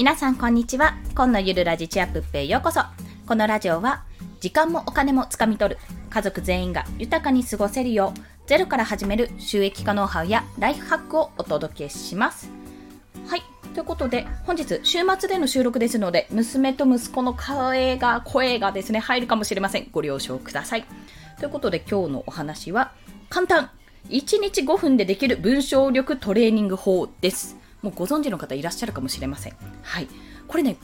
皆さんこんにちは。今のゆるラジチアプッペへようこそ。このラジオは時間もお金もつかみ取る家族全員が豊かに過ごせるようゼロから始める収益化ノウハウやライフハックをお届けします。はい。ということで本日週末での収録ですので娘と息子の声が声がですね入るかもしれません。ご了承ください。ということで今日のお話は簡単。1日5分でできる文章力トレーニング法です。もうご存知の方いらっしゃるかもしれませんはいこれね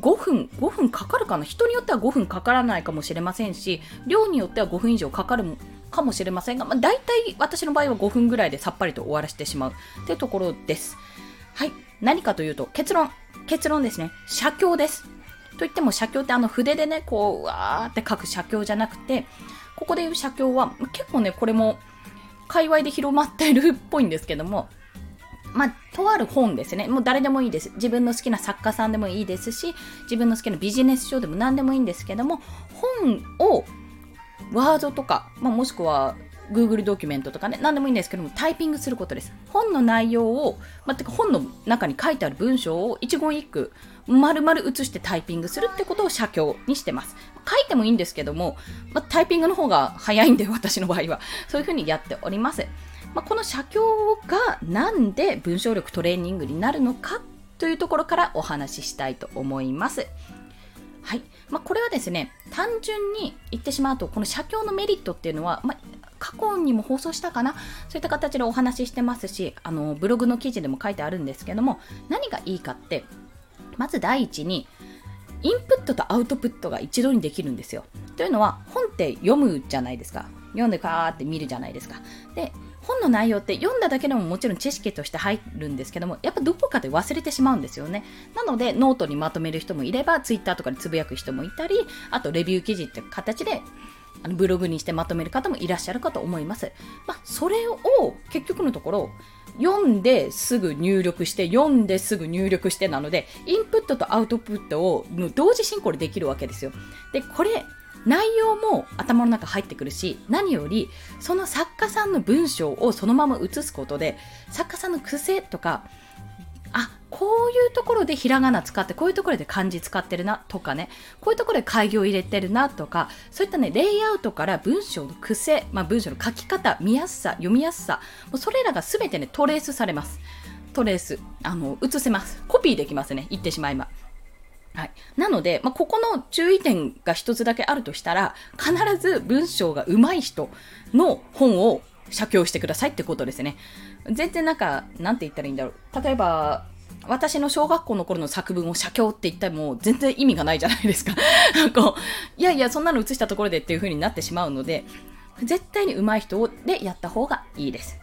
5分、5分かかるかな？人によっては5分かからないかもしれませんし、量によっては5分以上かかるかもしれませんが、まあ、大体私の場合は5分ぐらいでさっぱりと終わらせてしまうというところです。はい。何かというと、結論。結論ですね。写経です。といっても写経ってあの筆でね、こう、わーって書く写経じゃなくて、ここでいう写経は結構ね、これも界隈で広まっているっぽいんですけども、まあ、とある本ですね。もう誰でもいいです。自分の好きな作家さんでもいいですし、自分の好きなビジネス書でも何でもいいんですけども、本をワードとか、まあ、もしくは Google ドキュメントとかね、何でもいいんですけども、タイピングすることです。本の内容を、まあ、てか本の中に書いてある文章を一言一句、丸々写してタイピングするってことを写経にしてます。書いてもいいんですけども、まあ、タイピングの方が早いんで、私の場合は。そういうふうにやっております。まあ、この写経がなんで文章力トレーニングになるのかというところからお話ししたいと思います。はい。まあ、これはですね、単純に言ってしまうと、この写経のメリットっていうのは、まあ、過去にも放送したかな？そういった形でお話ししてますし、あの、ブログの記事でも書いてあるんですけども、何がいいかって、まず第一に、インプットとアウトプットが一度にできるんですよ。というのは、本って読むじゃないですか。読んでカーって見るじゃないですか。で、本の内容って読んだだけでももちろん知識として入るんですけども、やっぱどこかで忘れてしまうんですよね。なので、ノートにまとめる人もいれば、ツイッターとかでつぶやく人もいたり、あとレビュー記事って形で、あのブログにしてまとめる方もいらっしゃるかと思います。まあ、それを結局のところ、読んですぐ入力して、読んですぐ入力してなので、インプットとアウトプットを同時進行でできるわけですよ。で、これ、内容も頭の中入ってくるし何よりその作家さんの文章をそのまま写すことで作家さんの癖とかあこういうところでひらがな使ってこういうところで漢字使ってるなとかねこういうところで開業入れてるなとかそういったねレイアウトから文章の癖、まあ、文章の書き方見やすさ読みやすさもうそれらが全てねトレースされます。トレースあの写せます。コピーできますね言ってしまえば。はい、なので、まあ、ここの注意点が一つだけあるとしたら、必ず文章が上手い人の本を写経してくださいってことですね。全然なんか、なんて言ったらいいんだろう。例えば、私の小学校の頃の作文を写経って言っても全然意味がないじゃないですか。こういやいや、そんなの写したところでっていう風になってしまうので、絶対に上手い人でやった方がいいです。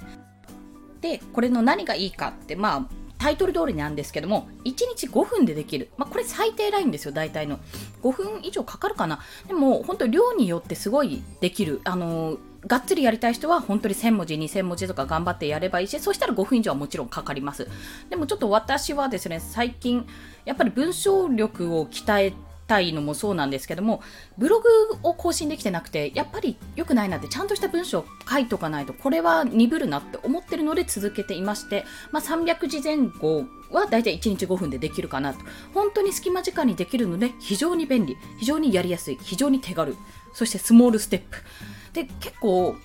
で、これの何がいいかって、まあ、タイトル通りなんですけども、1日5分でできる。まあ、これ最低ラインですよ、大体の。5分以上かかるかな。でも、本当量によってすごいできる。あのー、がっつりやりたい人は本当に1000文字、2000文字とか頑張ってやればいいし、そしたら5分以上はもちろんかかります。でもちょっと私はですね、最近、やっぱり文章力を鍛えたいのもそうなんですけども、ブログを更新できてなくて、やっぱり良くないなって、ちゃんとした文章を書いとかないと、これは鈍るなって思ってるので続けていまして、まあ、300字前後はだいたい1日5分でできるかなと。本当に隙間時間にできるので、非常に便利、非常にやりやすい、非常に手軽、そしてスモールステップ。で、結構、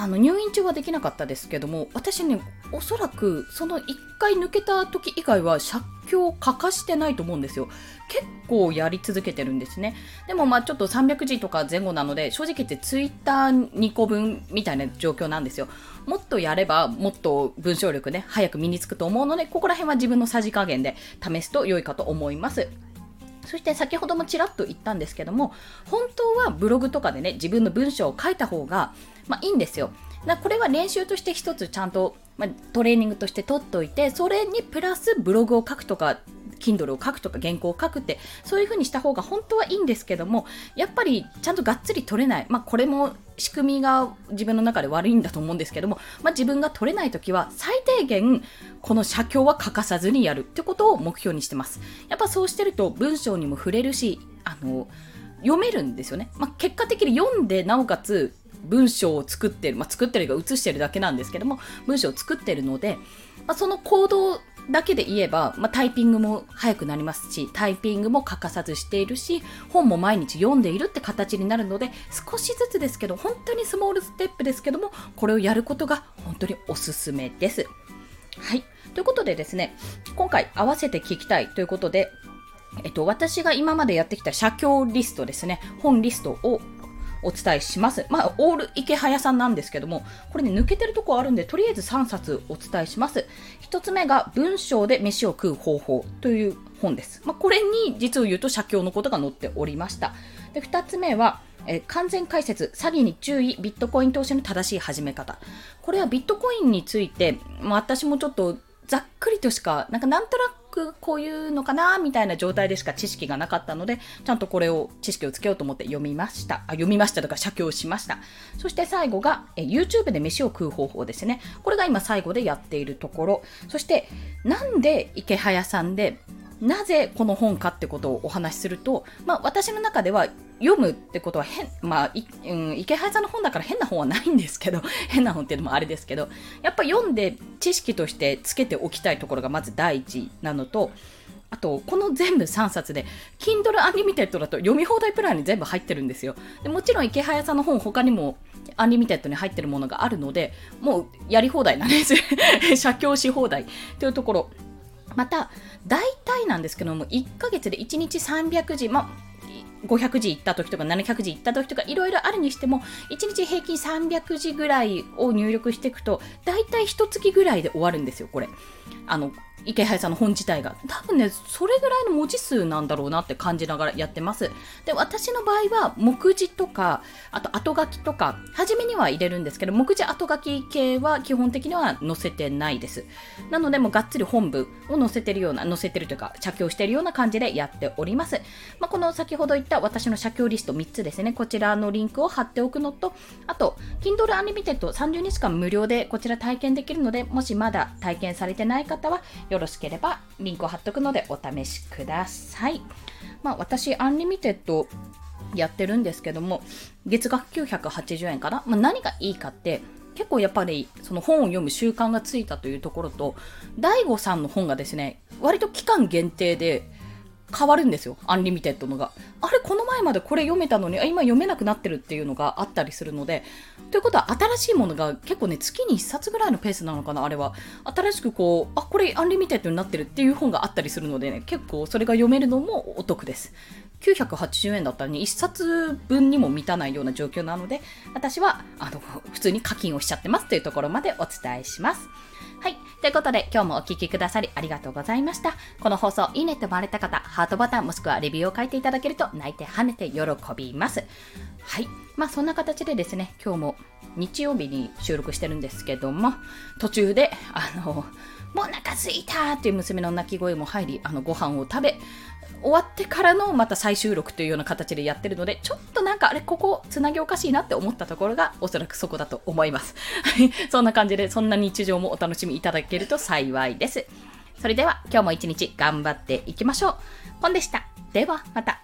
あの入院中はできなかったですけども私ねおそらくその1回抜けた時以外は借境欠かしてないと思うんですよ。結構やり続けてるんですね。でもまあちょっと300字とか前後なので正直言ってツイッター2個分みたいな状況なんですよ。もっとやればもっと文章力ね早く身につくと思うのでここら辺は自分のさじ加減で試すと良いかと思います。そして先ほどもちらっと言ったんですけども、本当はブログとかでね、自分の文章を書いた方が、まあ、いいんですよ。だこれは練習として一つちゃんと、まあ、トレーニングとして取っておいて、それにプラスブログを書くとか、Kindle を書くとか原稿を書くってそういう風にした方が本当はいいんですけどもやっぱりちゃんとがっつり取れない。まあこれも仕組みが自分の中で悪いんだと思うんですけども、まあ、自分が取れない時は最低限この写経は欠かさずにやるってことを目標にしてます。やっぱそうしてると文章にも触れるしあの読めるんですよね、まあ、結果的に読んでなおかつ文章を作ってる、まあ、作ってるか写してるだけなんですけども文章を作ってるので、まあ、その行動だけで言えば、まあ、タイピングも早くなりますし、タイピングも欠かさずしているし、本も毎日読んでいるって形になるので、少しずつですけど、本当にスモールステップですけども、これをやることが本当におすすめです。はい。ということでですね、今回合わせて聞きたいということで、えっと、私が今までやってきた写経リストですね、本リストをお伝えします。まあ、オール池早さんなんですけども、これね、抜けてるとこあるんで、とりあえず3冊お伝えします。1つ目が、文章で飯を食う方法という本です。まあ、これに実を言うと写経のことが載っておりました。で2つ目は、え完全解説、詐欺に注意、ビットコイン投資の正しい始め方。これはビットコインについて、まあ、私もちょっとざっくりとしか、なんかなんとなくこういうのかなみたいな状態でしか知識がなかったので、ちゃんとこれを、知識をつけようと思って読みました。あ、読みましたとか写経しました。そして最後が、え YouTube で飯を食う方法ですね。これが今最後でやっているところ。そして、なんで池早さんで、なぜこの本かってことをお話しすると、まあ私の中では読むってことは変、まあ、いうん、池原さんの本だから変な本はないんですけど、変な本っていうのもあれですけど、やっぱ読んで知識としてつけておきたいところがまず第一なのと、あと、この全部3冊で、Kindle Unlimited だと読み放題プランに全部入ってるんですよ。でもちろんイケハヤさんの本他にもアンリミテッドに入ってるものがあるので、もうやり放題なんです。写経し放題というところ。また、大体なんですけども、1ヶ月で1日300字、ま500字行った時とか700字行った時とかいろいろあるにしても1日平均300字ぐらいを入力していくと大体1月ぐらいで終わるんですよこれ。あの池原さんの本自体が。多分ね、それぐらいの文字数なんだろうなって感じながらやってます。で、私の場合は、目次とか、あと後書きとか、初めには入れるんですけど、目次後書き系は基本的には載せてないです。なので、もうがっつり本部を載せてるような、載せてるというか、着用してるような感じでやっております。まあ、この先ほど言った私の写経リスト3つですね、こちらのリンクを貼っておくのと、あと、Kindle Unlimited 30日間無料でこちら体験できるので、もしまだ体験されてない方は、よろしければリンクを貼っておくのでお試しください。まあ、私、アンリミテッドやってるんですけども、月額980円かな、まあ、何がいいかって、結構やっぱりその本を読む習慣がついたというところと、DAIGO さんの本がですね、割と期間限定で変わるんですよ。アンリミテッドのが。あれ、この前までこれ読めたのに、今読めなくなってるっていうのがあったりするので、ということは新しいものが結構ね、月に1冊ぐらいのペースなのかな、あれは。新しくこう、あ、これアンリミテッドになってるっていう本があったりするのでね、結構それが読めるのもお得です。980円だったらね、1冊分にも満たないような状況なので、私は、あの、普通に課金をしちゃってますというところまでお伝えします。はい。ということで、今日もお聴きくださりありがとうございました。この放送、いいねって思われた方、ハートボタンもしくはレビューを書いていただけると、泣いて跳ねて喜びます。はい。まあ、そんな形でですね、今日も日曜日に収録してるんですけども、途中で、あの、もうお腹すいたっていう娘の泣き声も入り、あの、ご飯を食べ、終わってからのまた再収録というような形でやってるので、ちょっとなんかあれ、ここつなぎおかしいなって思ったところがおそらくそこだと思います。そんな感じで、そんな日常もお楽しみいただけると幸いです。それでは今日も一日頑張っていきましょう。ポンでした。ではまた。